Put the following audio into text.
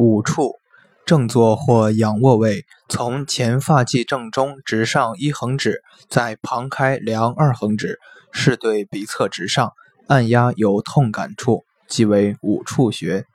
五处，正坐或仰卧位，从前发际正中直上一横指，在旁开量二横指，是对鼻侧直上，按压有痛感处，即为五处穴。